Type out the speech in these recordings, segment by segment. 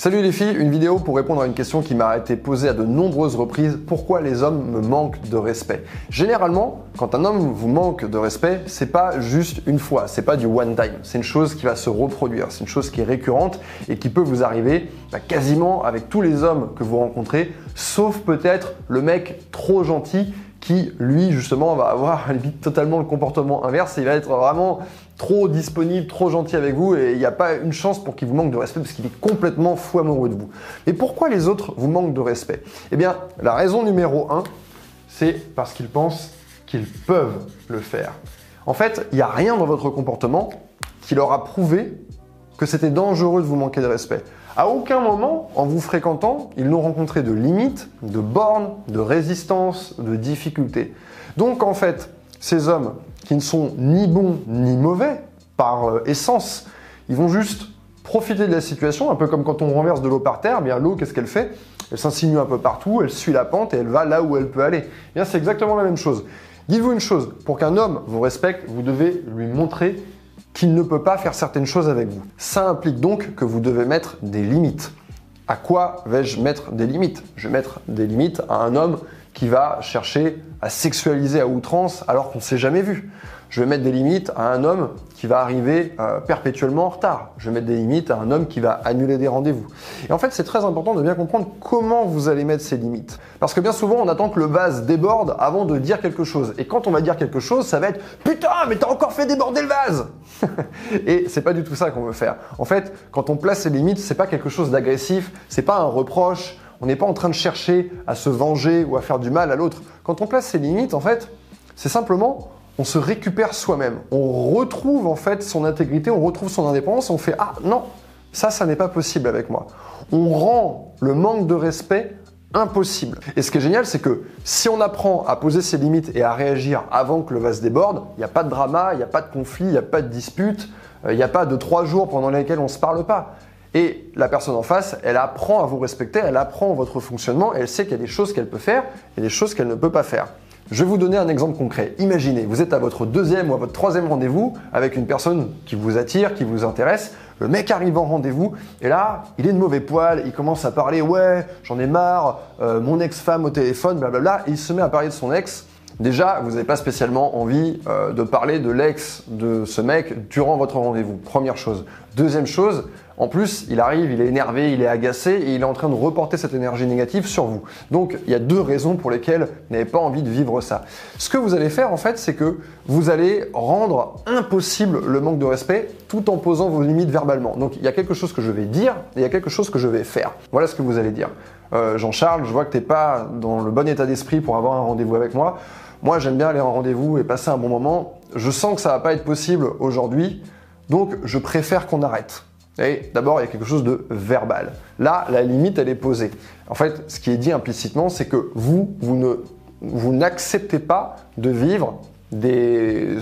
Salut les filles, une vidéo pour répondre à une question qui m'a été posée à de nombreuses reprises. Pourquoi les hommes me manquent de respect? Généralement, quand un homme vous manque de respect, c'est pas juste une fois, c'est pas du one time. C'est une chose qui va se reproduire, c'est une chose qui est récurrente et qui peut vous arriver bah, quasiment avec tous les hommes que vous rencontrez, sauf peut-être le mec trop gentil qui, lui, justement, va avoir limite totalement le comportement inverse. Il va être vraiment trop disponible, trop gentil avec vous et il n'y a pas une chance pour qu'il vous manque de respect parce qu'il est complètement fou amoureux de vous. Et pourquoi les autres vous manquent de respect? Eh bien, la raison numéro un, c'est parce qu'ils pensent qu'ils peuvent le faire. En fait, il n'y a rien dans votre comportement qui leur a prouvé que c'était dangereux de vous manquer de respect. À aucun moment, en vous fréquentant, ils n'ont rencontré de limites, de bornes, de résistance, de difficultés. Donc en fait, ces hommes qui ne sont ni bons ni mauvais par euh, essence, ils vont juste profiter de la situation, un peu comme quand on renverse de l'eau par terre, bien l'eau, qu'est-ce qu'elle fait? Elle s'insinue un peu partout, elle suit la pente et elle va là où elle peut aller. Bien, c'est exactement la même chose. Dites-vous une chose, pour qu'un homme vous respecte, vous devez lui montrer qu'il ne peut pas faire certaines choses avec vous. Ça implique donc que vous devez mettre des limites. À quoi vais-je mettre des limites? Je vais mettre des limites à un homme qui va chercher à sexualiser à outrance alors qu'on ne s'est jamais vu. Je vais mettre des limites à un homme qui va arriver euh, perpétuellement en retard. Je vais mettre des limites à un homme qui va annuler des rendez-vous. Et en fait, c'est très important de bien comprendre comment vous allez mettre ces limites. Parce que bien souvent, on attend que le vase déborde avant de dire quelque chose. Et quand on va dire quelque chose, ça va être Putain, mais t'as encore fait déborder le vase Et c'est pas du tout ça qu'on veut faire. En fait, quand on place ces limites, c'est pas quelque chose d'agressif, c'est pas un reproche, on n'est pas en train de chercher à se venger ou à faire du mal à l'autre. Quand on place ces limites, en fait, c'est simplement on se récupère soi-même. On retrouve en fait son intégrité, on retrouve son indépendance, on fait ah non, ça ça n'est pas possible avec moi. On rend le manque de respect impossible. Et ce qui est génial, c'est que si on apprend à poser ses limites et à réagir avant que le vase déborde, il n'y a pas de drama, il n'y a pas de conflit, il n'y a pas de dispute, euh, il n'y a pas de trois jours pendant lesquels on ne se parle pas. Et la personne en face, elle apprend à vous respecter, elle apprend votre fonctionnement, elle sait qu'il y a des choses qu'elle peut faire et des choses qu'elle ne peut pas faire. Je vais vous donner un exemple concret. Imaginez, vous êtes à votre deuxième ou à votre troisième rendez-vous avec une personne qui vous attire, qui vous intéresse. Le mec arrive en rendez-vous et là, il est de mauvais poil, il commence à parler, ouais, j'en ai marre, euh, mon ex-femme au téléphone, blablabla, et il se met à parler de son ex. Déjà, vous n'avez pas spécialement envie euh, de parler de l'ex de ce mec durant votre rendez-vous. Première chose. Deuxième chose, en plus, il arrive, il est énervé, il est agacé et il est en train de reporter cette énergie négative sur vous. Donc, il y a deux raisons pour lesquelles vous n'avez pas envie de vivre ça. Ce que vous allez faire, en fait, c'est que vous allez rendre impossible le manque de respect tout en posant vos limites verbalement. Donc, il y a quelque chose que je vais dire et il y a quelque chose que je vais faire. Voilà ce que vous allez dire. Euh, Jean-Charles, je vois que tu n'es pas dans le bon état d'esprit pour avoir un rendez-vous avec moi. Moi, j'aime bien aller en rendez-vous et passer un bon moment. Je sens que ça va pas être possible aujourd'hui, donc je préfère qu'on arrête. Et d'abord, il y a quelque chose de verbal. Là, la limite, elle est posée. En fait, ce qui est dit implicitement, c'est que vous, vous ne, vous n'acceptez pas de vivre des,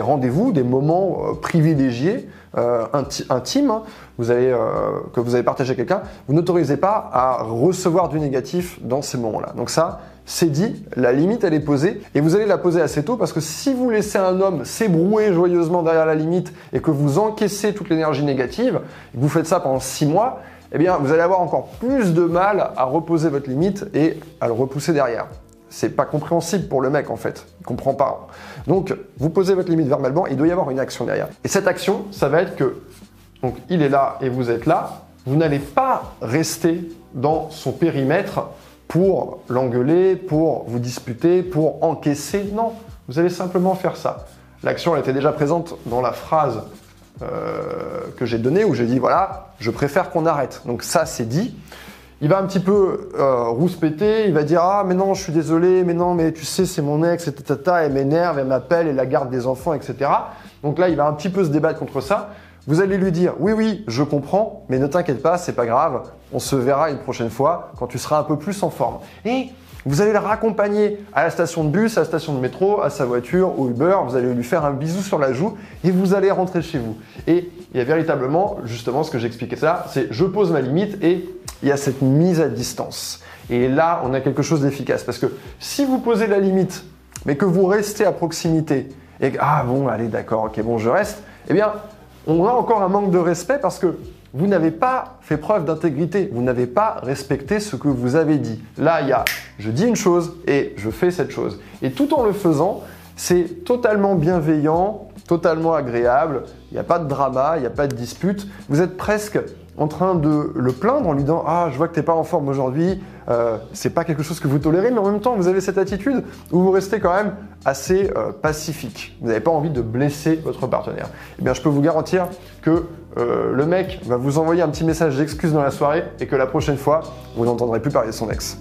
rendez-vous, des moments euh, privilégiés, euh, intimes, hein. euh, que vous avez partagé avec quelqu'un, vous n'autorisez pas à recevoir du négatif dans ces moments-là. Donc ça, c'est dit, la limite elle est posée et vous allez la poser assez tôt parce que si vous laissez un homme s'ébrouer joyeusement derrière la limite et que vous encaissez toute l'énergie négative, et que vous faites ça pendant six mois, eh bien vous allez avoir encore plus de mal à reposer votre limite et à le repousser derrière. C'est pas compréhensible pour le mec en fait, il comprend pas. Donc vous posez votre limite verbalement, il doit y avoir une action derrière. Et cette action, ça va être que donc il est là et vous êtes là, vous n'allez pas rester dans son périmètre pour l'engueuler, pour vous disputer, pour encaisser. Non, vous allez simplement faire ça. L'action était déjà présente dans la phrase euh, que j'ai donnée où j'ai dit voilà, je préfère qu'on arrête. Donc ça c'est dit. Il va un petit peu euh, rouspéter, il va dire ah mais non je suis désolé, mais non mais tu sais c'est mon ex, etc. Elle m'énerve, elle m'appelle, elle la garde des enfants, etc. Donc là il va un petit peu se débattre contre ça. Vous allez lui dire oui oui je comprends, mais ne t'inquiète pas c'est pas grave, on se verra une prochaine fois quand tu seras un peu plus en forme. Et vous allez le raccompagner à la station de bus, à la station de métro, à sa voiture, au Uber, vous allez lui faire un bisou sur la joue et vous allez rentrer chez vous. Et il y a véritablement, justement, ce que j'expliquais ça, c'est je pose ma limite et il y a cette mise à distance. Et là, on a quelque chose d'efficace parce que si vous posez la limite, mais que vous restez à proximité et que, ah bon, allez, d'accord, ok, bon, je reste, eh bien, on a encore un manque de respect parce que vous n'avez pas fait preuve d'intégrité, vous n'avez pas respecté ce que vous avez dit. Là, il y a je dis une chose et je fais cette chose. Et tout en le faisant, c'est totalement bienveillant, totalement agréable, il n'y a pas de drama, il n'y a pas de dispute, vous êtes presque en train de le plaindre en lui disant Ah, je vois que tu n'es pas en forme aujourd'hui, euh, c'est pas quelque chose que vous tolérez, mais en même temps, vous avez cette attitude où vous restez quand même assez euh, pacifique. Vous n'avez pas envie de blesser votre partenaire. Eh bien, je peux vous garantir que euh, le mec va vous envoyer un petit message d'excuse dans la soirée et que la prochaine fois, vous n'entendrez plus parler de son ex.